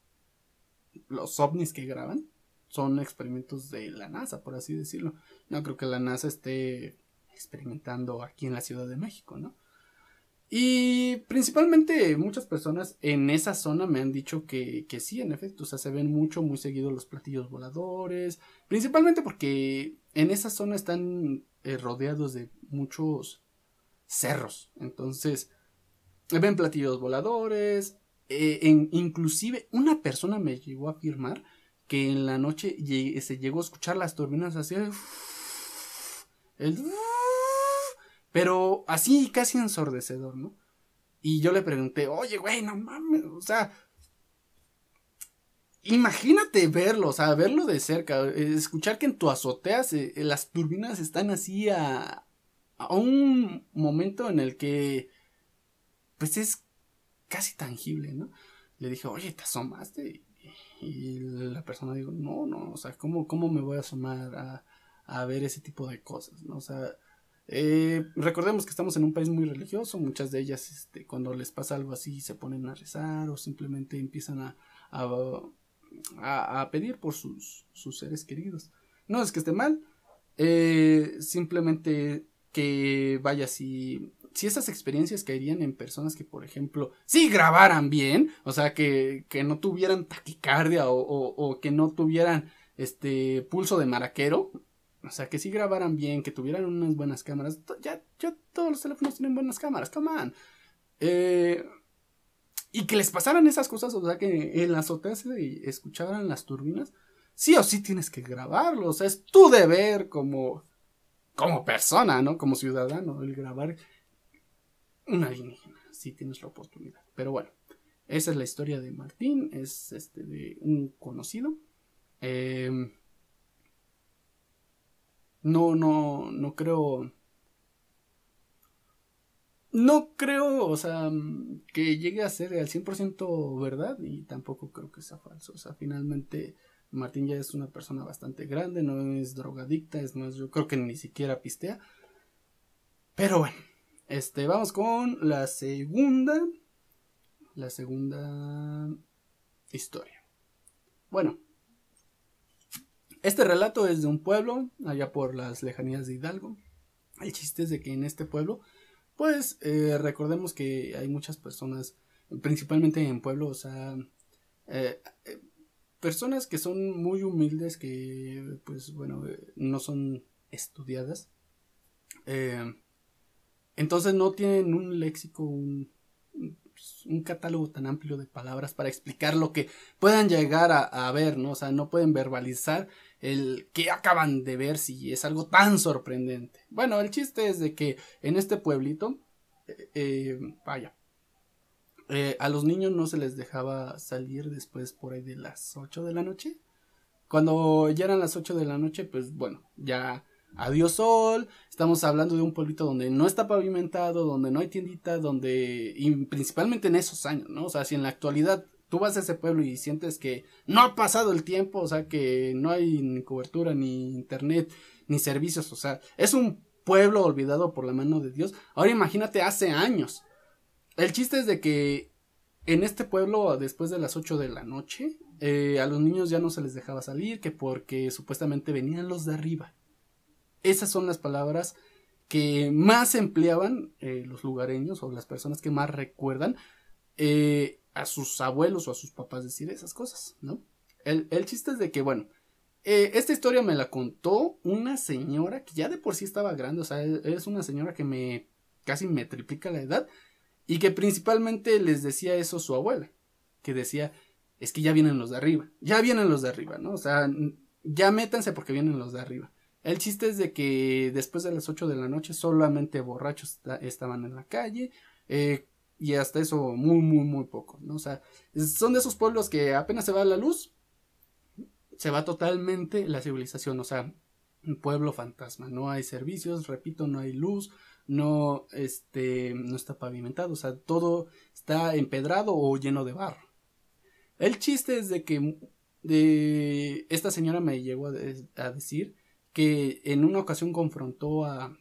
los ovnis que graban son experimentos de la NASA, por así decirlo. No creo que la NASA esté experimentando aquí en la Ciudad de México, ¿no? Y principalmente muchas personas en esa zona me han dicho que, que sí, en efecto, o sea, se ven mucho, muy seguidos los platillos voladores, principalmente porque en esa zona están eh, rodeados de muchos cerros, entonces ven platillos voladores, eh, inclusive una persona me llegó a afirmar que en la noche se llegó a escuchar las turbinas así, el pero así casi ensordecedor, ¿no? Y yo le pregunté, oye, güey, no mames, o sea, imagínate verlo, o sea, verlo de cerca, escuchar que en tu azotea las turbinas están así a, a un momento en el que, pues es casi tangible, ¿no? Le dije, oye, ¿te asomaste? Y la persona dijo, no, no, o sea, ¿cómo, cómo me voy a asomar a, a ver ese tipo de cosas, ¿no? O sea, eh, recordemos que estamos en un país muy religioso, muchas de ellas este, cuando les pasa algo así se ponen a rezar o simplemente empiezan a, a, a, pedir por sus, sus, seres queridos. No es que esté mal, eh, simplemente que vaya, si, si esas experiencias caerían en personas que, por ejemplo, si grabaran bien, o sea, que, que no tuvieran taquicardia o, o, que no tuvieran este pulso de maraquero, o sea, que si grabaran bien, que tuvieran unas buenas cámaras. Ya, todos los teléfonos tienen buenas cámaras, come on. Eh, y que les pasaran esas cosas, o sea, que en la azotea se escucharan las turbinas. Sí o sí tienes que grabarlo, o sea, es tu deber como, como persona, ¿no? Como ciudadano, el grabar una alienígena, si tienes la oportunidad. Pero bueno, esa es la historia de Martín, es este de un conocido. Eh, no, no, no creo. No creo, o sea, que llegue a ser al 100% verdad y tampoco creo que sea falso. O sea, finalmente Martín ya es una persona bastante grande, no es drogadicta, es más, yo creo que ni siquiera pistea. Pero bueno, este, vamos con la segunda, la segunda historia. Bueno, este relato es de un pueblo, allá por las lejanías de Hidalgo. El chiste es de que en este pueblo, pues eh, recordemos que hay muchas personas, principalmente en pueblos, o sea, eh, eh, personas que son muy humildes, que pues bueno, no son estudiadas. entonces no tienen un léxico, un, un catálogo tan amplio de palabras para explicar lo que puedan llegar a, ver, ¿no? O sea, no pueden verbalizar el que acaban de ver si es algo tan sorprendente. Bueno, el chiste es de que en este pueblito, eh, eh, vaya, eh, a los niños no se les dejaba salir después por ahí de las 8 de la noche. Cuando ya eran las 8 de la noche, pues bueno, ya adiós sol, estamos hablando de un pueblito donde no está pavimentado, donde no hay tiendita, donde, y principalmente en esos años, ¿no? O sea, si en la actualidad tú vas a ese pueblo y sientes que no ha pasado el tiempo, o sea, que no hay ni cobertura, ni internet, ni servicios, o sea, es un pueblo olvidado por la mano de Dios. Ahora imagínate hace años. El chiste es de que en este pueblo, después de las 8 de la noche, eh, a los niños ya no se les dejaba salir, que porque supuestamente venían los de arriba. Esas son las palabras que más empleaban eh, los lugareños o las personas que más recuerdan eh, a sus abuelos o a sus papás decir esas cosas, ¿no? El, chiste es de que, bueno, eh, esta historia me la contó una señora que ya de por sí estaba grande, o sea, es una señora que me casi me triplica la edad y que principalmente les decía eso su abuela, que decía, es que ya vienen los de arriba, ya vienen los de arriba, ¿no? O sea, ya métanse porque vienen los de arriba. El chiste es de que después de las 8 de la noche solamente borrachos estaban en la calle. Eh, y hasta eso muy, muy, muy poco, ¿no? O sea, son de esos pueblos que apenas se va la luz, se va totalmente la civilización, o sea, un pueblo fantasma, no hay servicios, repito, no hay luz, no, este, no está pavimentado, o sea, todo está empedrado o lleno de barro. El chiste es de que de esta señora me llegó a, decir que en una ocasión confrontó a,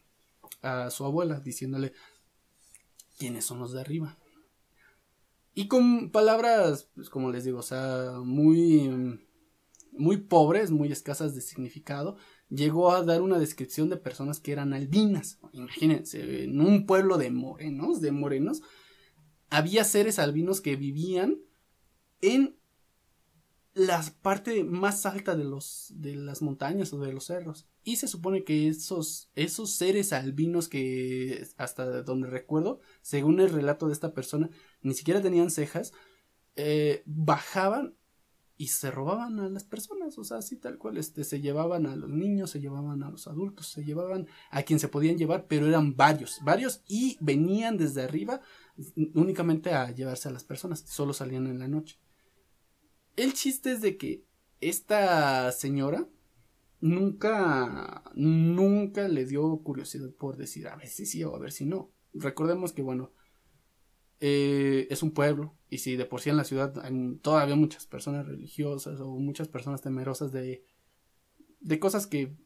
a su abuela diciéndole quiénes son los de arriba. Y con palabras, pues como les digo, o sea, muy, muy pobres, muy escasas de significado, llegó a dar una descripción de personas que eran albinas. Imagínense, en un pueblo de morenos, de morenos, había seres albinos que vivían en la parte más alta de los de las montañas o de los cerros y se supone que esos esos seres albinos que hasta donde recuerdo según el relato de esta persona ni siquiera tenían cejas eh, bajaban y se robaban a las personas, o sea, así tal cual, este, se llevaban a los niños, se llevaban a los adultos, se llevaban a quien se podían llevar, pero eran varios, varios y venían desde arriba únicamente a llevarse a las personas, solo salían en la noche. El chiste es de que esta señora nunca, nunca le dio curiosidad por decir a ver si sí o a ver si no. Recordemos que, bueno, eh, es un pueblo y si de por sí en la ciudad hay todavía muchas personas religiosas o muchas personas temerosas de, de cosas que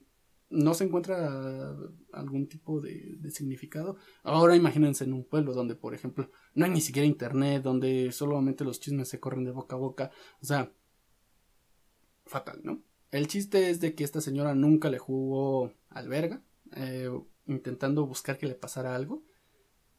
no se encuentra algún tipo de, de, significado. Ahora imagínense en un pueblo donde, por ejemplo, no hay ni siquiera internet, donde solamente los chismes se corren de boca a boca. O sea, fatal, ¿no? El chiste es de que esta señora nunca le jugó alberga, eh, intentando buscar que le pasara algo,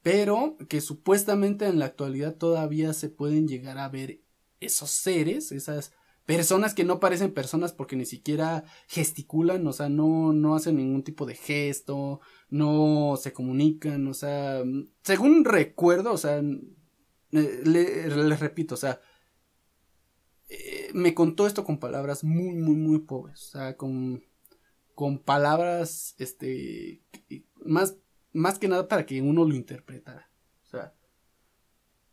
pero que supuestamente en la actualidad todavía se pueden llegar a ver esos seres, esas personas que no parecen personas porque ni siquiera gesticulan, o sea, no, no hacen ningún tipo de gesto, no se comunican, o sea, según recuerdo, o sea, eh, les repito, o sea, eh, me contó esto con palabras muy, muy, muy pobres, o sea, con, con palabras, este, más, más que nada para que uno lo interpretara, o sea,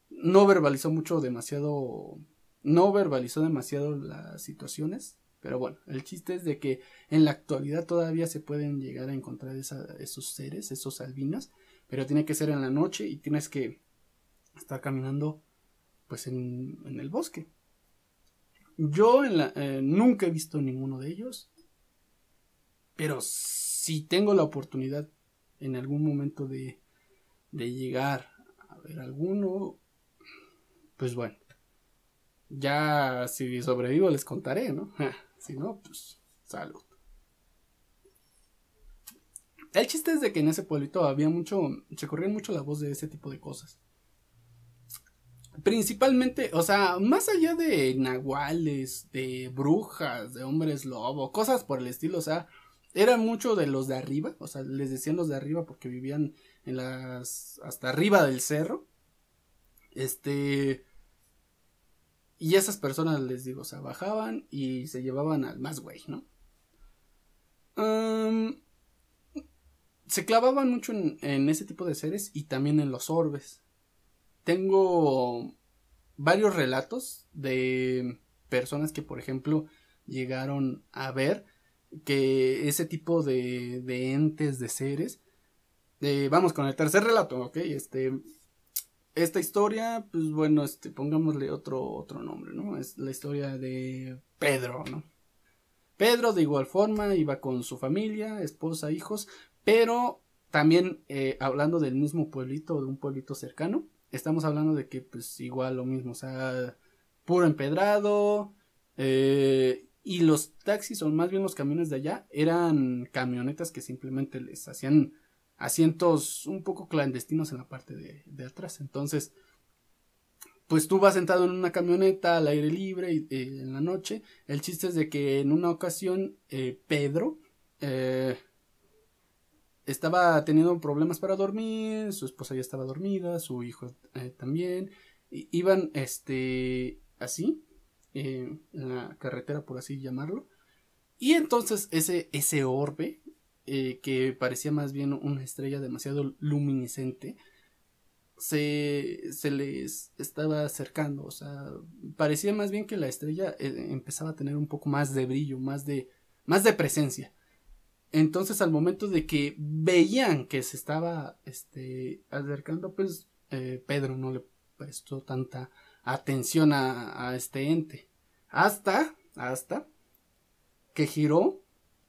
no verbalizó mucho, demasiado no verbalizó demasiado las situaciones, pero bueno, el chiste es de que en la actualidad todavía se pueden llegar a encontrar esos seres, esos albinos, pero tiene que ser en la noche y tienes que estar caminando pues en, el bosque. Yo en la, eh, nunca he visto ninguno de ellos, pero si tengo la oportunidad en algún momento de, de llegar a ver alguno, pues bueno, ya si sobrevivo les contaré, ¿no? si no, pues salud. El chiste es de que en ese pueblito había mucho, se corría mucho la voz de ese tipo de cosas. Principalmente, o sea, más allá de nahuales, de brujas, de hombres lobo, cosas por el estilo, o sea, era mucho de los de arriba, o sea, les decían los de arriba porque vivían en las, hasta arriba del cerro. Este, y esas personas, les digo, o sea, bajaban y se llevaban al más güey, ¿no? se clavaban mucho en, ese tipo de seres y también en los orbes. Tengo varios relatos de personas que, por ejemplo, llegaron a ver que ese tipo de, de entes, de seres, eh, vamos con el tercer relato, ¿ok? Este, esta historia, pues bueno, este, pongámosle otro, otro nombre, ¿no? Es la historia de Pedro, ¿no? Pedro de igual forma iba con su familia, esposa, hijos, pero también eh, hablando del mismo pueblito, de un pueblito cercano, estamos hablando de que pues igual lo mismo, o sea, puro empedrado, eh, y los taxis, o más bien los camiones de allá, eran camionetas que simplemente les hacían asientos un poco clandestinos en la parte de, atrás. Entonces, pues tú vas sentado en una camioneta al aire libre eh, en la noche. El chiste es de que en una ocasión eh, Pedro eh, estaba teniendo problemas para dormir, su esposa ya estaba dormida, su hijo también. iban este así en la carretera por así llamarlo. Y entonces ese, ese orbe eh, que parecía más bien una estrella demasiado luminiscente, se, se les estaba acercando, o sea, parecía más bien que la estrella eh, empezaba a tener un poco más de brillo, más de, más de presencia. Entonces, al momento de que veían que se estaba este, acercando, pues eh, Pedro no le prestó tanta atención a, a, este ente. Hasta, hasta que giró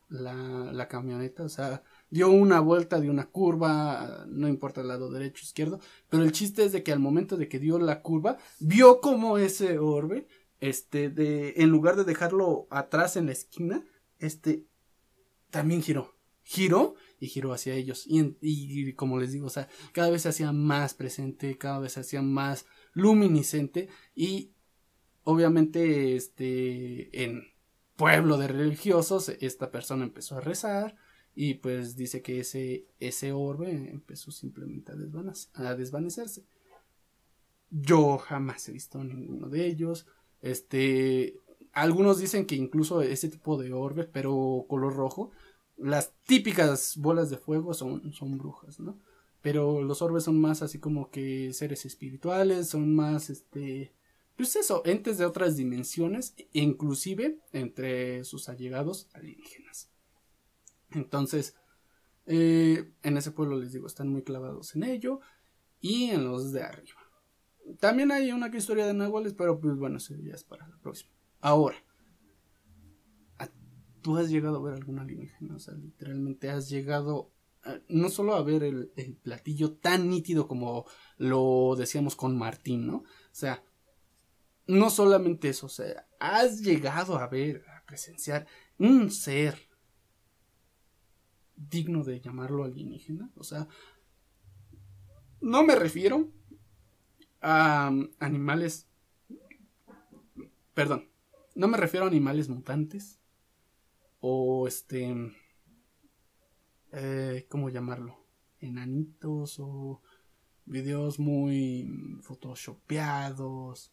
la, camioneta, o sea, dio una vuelta, dio una curva, no importa el lado derecho o izquierdo, pero el chiste es de que al momento de que dio la curva, vio como ese orbe, este, de, en lugar de dejarlo atrás en la esquina, este, también giró, giró y giró hacia ellos. Y, y, como les digo, o sea, cada vez se hacía más presente, cada vez se hacía más luminiscente y obviamente, este, en pueblo de religiosos, esta persona empezó a rezar, y pues dice que ese, ese orbe empezó simplemente a, desvanecerse. Yo jamás he visto ninguno de ellos. Este, algunos dicen que incluso ese tipo de orbe, pero color rojo, las típicas bolas de fuego son, son brujas, ¿no? Pero los orbes son más así como que seres espirituales, son más, este, pues eso, entes de otras dimensiones, inclusive entre sus allegados alienígenas. Entonces, eh, en ese pueblo les digo, están muy clavados en ello y en los de arriba. También hay una historia de nahuales, pero pues bueno, eso ya es para la próxima. Ahora, ¿tú has llegado a ver algún alienígena? O sea, literalmente has llegado no solo a ver el, platillo tan nítido como lo decíamos con Martín, ¿no? O sea, no solamente eso, o sea, has llegado a ver, a presenciar un ser digno de llamarlo alienígena. O sea, no me refiero a animales... Perdón, no me refiero a animales mutantes o este... Eh, ¿Cómo llamarlo? Enanitos o videos muy photoshopeados.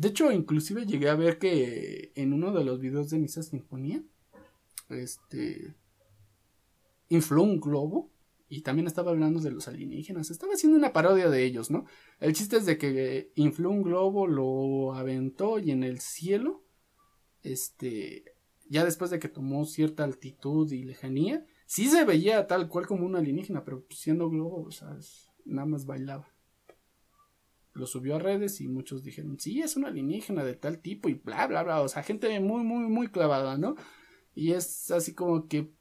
De hecho, inclusive llegué a ver que en uno de los videos de Misa Sinfonía, este, infló un globo y también estaba hablando de los alienígenas. Estaba haciendo una parodia de ellos, ¿no? El chiste es de que infló un globo, lo aventó y en el cielo, este, ya después de que tomó cierta altitud y lejanía, sí se veía tal cual como un alienígena, pero siendo globo, o sea, nada más bailaba. Lo subió a redes y muchos dijeron, sí, es un alienígena de tal tipo y bla, bla, bla. O sea, gente muy, muy, muy clavada, ¿no? Y es así como que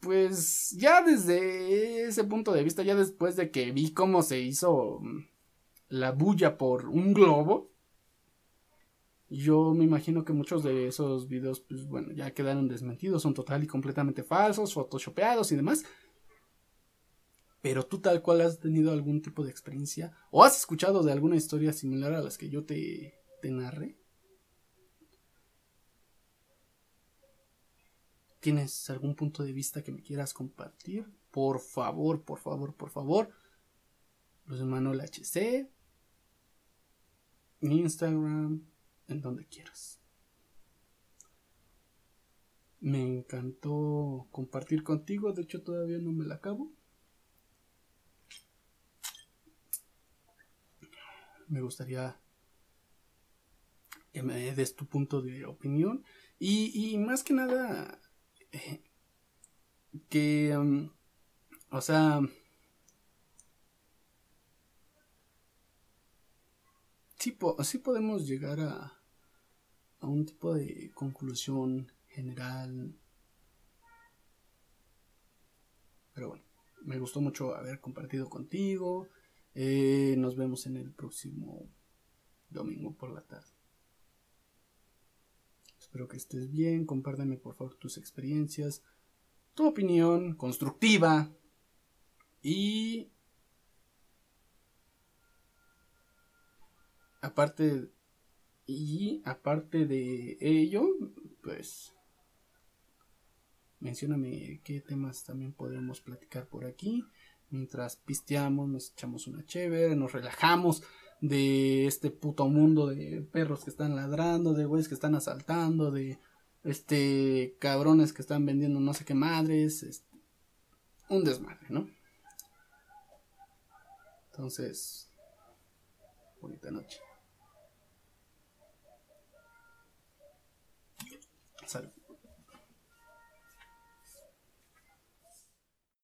pues ya desde ese punto de vista, ya después de que vi cómo se hizo mm, la bulla por un globo, yo me imagino que muchos de esos videos, pues bueno, ya quedaron desmentidos, son total y completamente falsos, photoshopeados y demás. Pero tú tal cual has tenido algún tipo de experiencia o has escuchado de alguna historia similar a las que yo te, te narré. ¿Tienes algún punto de vista que me quieras compartir? Por favor, por favor, por favor. Los Manuel HC. Instagram. En donde quieras. Me encantó compartir contigo. De hecho, todavía no me la acabo. Me gustaría que me des tu punto de opinión. Y, y más que nada, que, um, o sea, sí podemos llegar a, a un tipo de conclusión general. Pero bueno, me gustó mucho haber compartido contigo. Eh, nos vemos en el próximo domingo por la tarde. Espero que estés bien. Compárteme por favor tus experiencias, tu opinión constructiva y aparte y aparte de ello, pues mencióname qué temas también podemos platicar por aquí. Mientras pisteamos, nos echamos una chévere, nos relajamos de este puto mundo de perros que están ladrando, de güeyes que están asaltando, de este cabrones que están vendiendo no sé qué madres, este, un desmadre, ¿no? Entonces, bonita noche. Salud.